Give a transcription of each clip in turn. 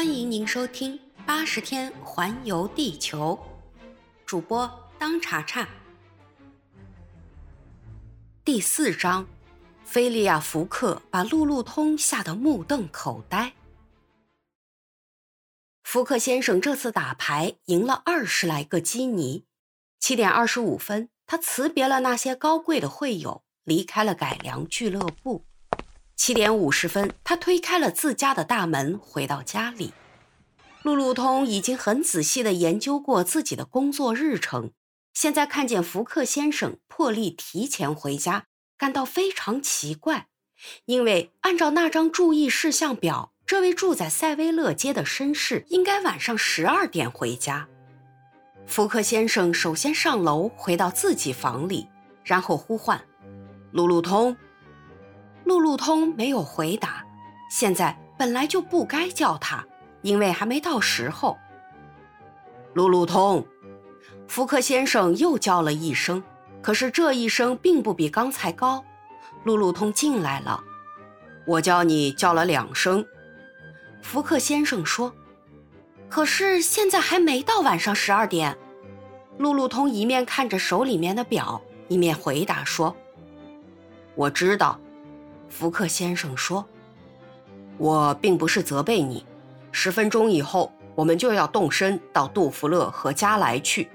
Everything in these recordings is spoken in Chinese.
欢迎您收听《八十天环游地球》，主播当查查。第四章，菲利亚·福克把路路通吓得目瞪口呆。福克先生这次打牌赢了二十来个基尼。七点二十五分，他辞别了那些高贵的会友，离开了改良俱乐部。七点五十分，他推开了自家的大门，回到家里。路路通已经很仔细地研究过自己的工作日程，现在看见福克先生破例提前回家，感到非常奇怪，因为按照那张注意事项表，这位住在塞维勒街的绅士应该晚上十二点回家。福克先生首先上楼，回到自己房里，然后呼唤：“路路通。”路路通没有回答。现在本来就不该叫他，因为还没到时候。路路通，福克先生又叫了一声，可是这一声并不比刚才高。路路通进来了。我叫你叫了两声，福克先生说。可是现在还没到晚上十二点。路路通一面看着手里面的表，一面回答说：“我知道。”福克先生说：“我并不是责备你。十分钟以后，我们就要动身到杜弗勒和加莱去。”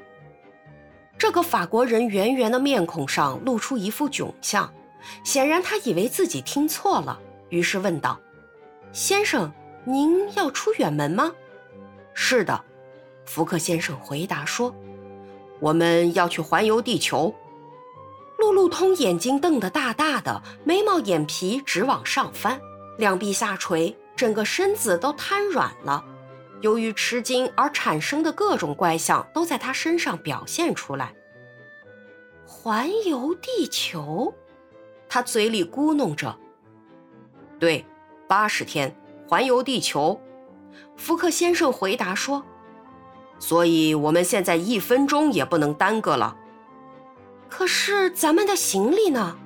这个法国人圆圆的面孔上露出一副窘相，显然他以为自己听错了，于是问道：“先生，您要出远门吗？”“是的。”福克先生回答说：“我们要去环游地球。”路路通眼睛瞪得大大的，眉毛眼皮直往上翻，两臂下垂，整个身子都瘫软了。由于吃惊而产生的各种怪象都在他身上表现出来。环游地球，他嘴里咕哝着：“对，八十天环游地球。”福克先生回答说：“所以我们现在一分钟也不能耽搁了。”可是咱们的行李呢？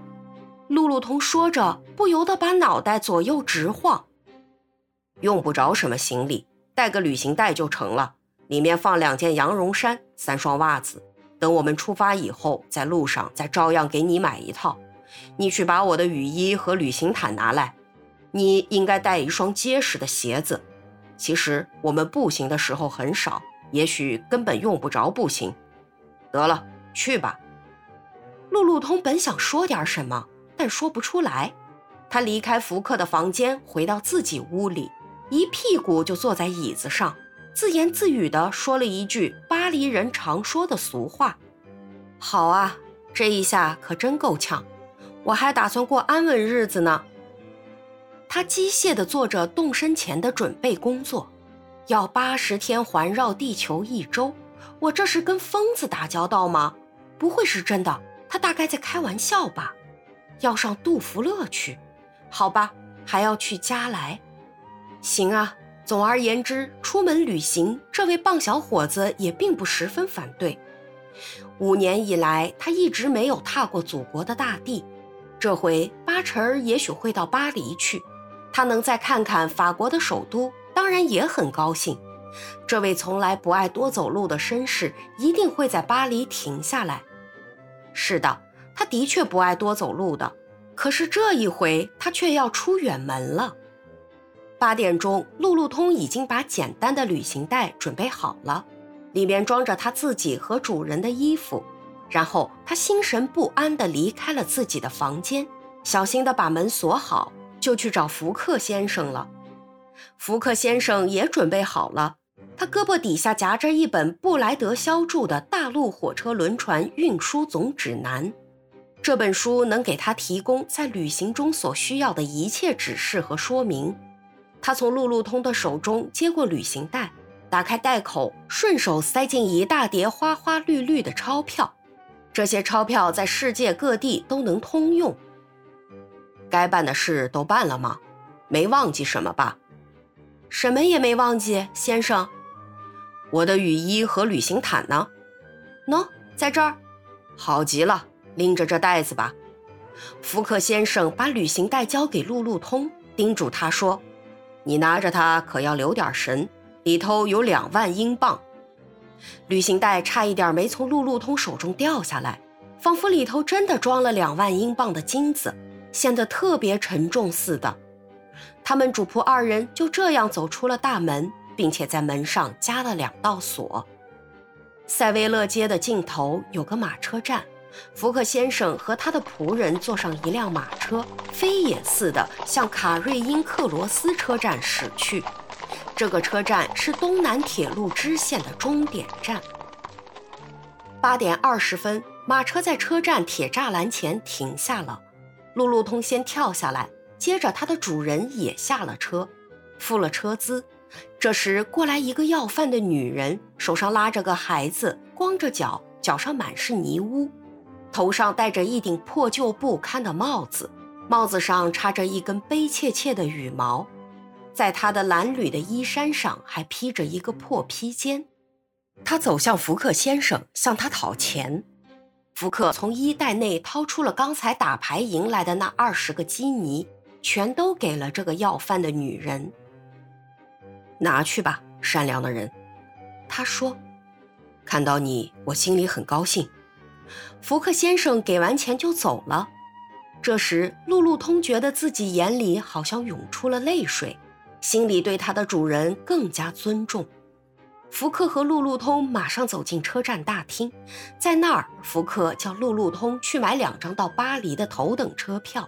路路通说着，不由得把脑袋左右直晃。用不着什么行李，带个旅行袋就成了，里面放两件羊绒衫、三双袜子。等我们出发以后，在路上再照样给你买一套。你去把我的雨衣和旅行毯拿来。你应该带一双结实的鞋子。其实我们步行的时候很少，也许根本用不着步行。得了，去吧。路路通本想说点什么，但说不出来。他离开福克的房间，回到自己屋里，一屁股就坐在椅子上，自言自语地说了一句巴黎人常说的俗话：“好啊，这一下可真够呛。我还打算过安稳日子呢。”他机械地做着动身前的准备工作，要八十天环绕地球一周。我这是跟疯子打交道吗？不会是真的。他大概在开玩笑吧，要上杜福勒去，好吧，还要去加莱，行啊。总而言之，出门旅行，这位棒小伙子也并不十分反对。五年以来，他一直没有踏过祖国的大地，这回八成儿也许会到巴黎去。他能再看看法国的首都，当然也很高兴。这位从来不爱多走路的绅士一定会在巴黎停下来。是的，他的确不爱多走路的，可是这一回他却要出远门了。八点钟，路路通已经把简单的旅行袋准备好了，里面装着他自己和主人的衣服。然后他心神不安地离开了自己的房间，小心地把门锁好，就去找福克先生了。福克先生也准备好了。他胳膊底下夹着一本布莱德肖著的《大陆火车轮船运输总指南》，这本书能给他提供在旅行中所需要的一切指示和说明。他从路路通的手中接过旅行袋，打开袋口，顺手塞进一大叠花花绿绿的钞票。这些钞票在世界各地都能通用。该办的事都办了吗？没忘记什么吧？什么也没忘记，先生。我的雨衣和旅行毯呢？喏，在这儿。好极了，拎着这袋子吧。福克先生把旅行袋交给路路通，叮嘱他说：“你拿着它可要留点神，里头有两万英镑。”旅行袋差一点没从路路通手中掉下来，仿佛里头真的装了两万英镑的金子，显得特别沉重似的。他们主仆二人就这样走出了大门，并且在门上加了两道锁。塞维勒街的尽头有个马车站，福克先生和他的仆人坐上一辆马车，飞也似的向卡瑞因克罗斯车站驶去。这个车站是东南铁路支线的终点站。八点二十分，马车在车站铁栅栏前停下了。路路通先跳下来，接着他的主人也下了车，付了车资。这时过来一个要饭的女人，手上拉着个孩子，光着脚，脚上满是泥污，头上戴着一顶破旧不堪的帽子，帽子上插着一根悲切切的羽毛。在他的蓝缕的衣衫上还披着一个破披肩，他走向福克先生，向他讨钱。福克从衣袋内掏出了刚才打牌赢来的那二十个基尼，全都给了这个要饭的女人。拿去吧，善良的人，他说。看到你，我心里很高兴。福克先生给完钱就走了。这时，路路通觉得自己眼里好像涌出了泪水。心里对他的主人更加尊重。福克和路路通马上走进车站大厅，在那儿，福克叫路路通去买两张到巴黎的头等车票。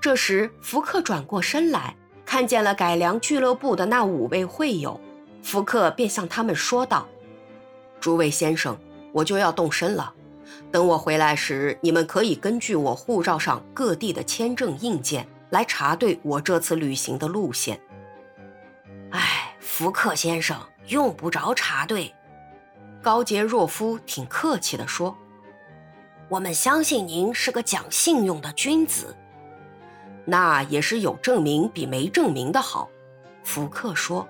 这时，福克转过身来，看见了改良俱乐部的那五位会友，福克便向他们说道：“诸位先生，我就要动身了。等我回来时，你们可以根据我护照上各地的签证印件。”来查对我这次旅行的路线。哎，福克先生用不着查对，高杰若夫挺客气地说：“我们相信您是个讲信用的君子。”那也是有证明比没证明的好。福克说：“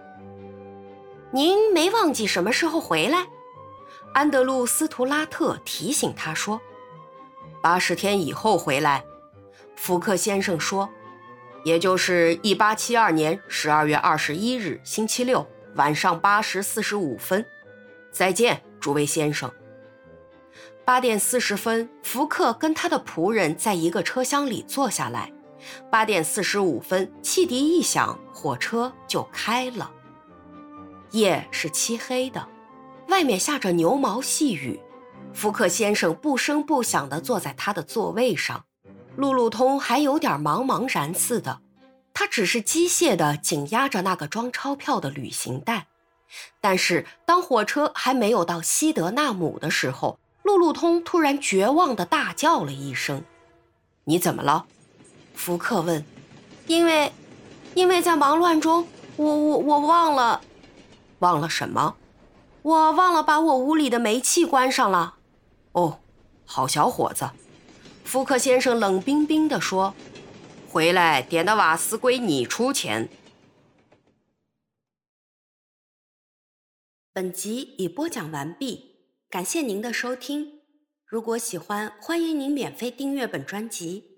您没忘记什么时候回来？”安德鲁斯图拉特提醒他说：“八十天以后回来。”福克先生说。也就是一八七二年十二月二十一日星期六晚上八时四十五分，再见，诸位先生。八点四十分，福克跟他的仆人在一个车厢里坐下来。八点四十五分，汽笛一响，火车就开了。夜是漆黑的，外面下着牛毛细雨。福克先生不声不响地坐在他的座位上。路路通还有点茫茫然似的，他只是机械地紧压着那个装钞票的旅行袋。但是当火车还没有到西德纳姆的时候，路路通突然绝望地大叫了一声：“你怎么了？”福克问。“因为，因为在忙乱中，我我我忘了，忘了什么？我忘了把我屋里的煤气关上了。”“哦，好小伙子。”福克先生冷冰冰地说：“回来点的瓦斯归你出钱。”本集已播讲完毕，感谢您的收听。如果喜欢，欢迎您免费订阅本专辑。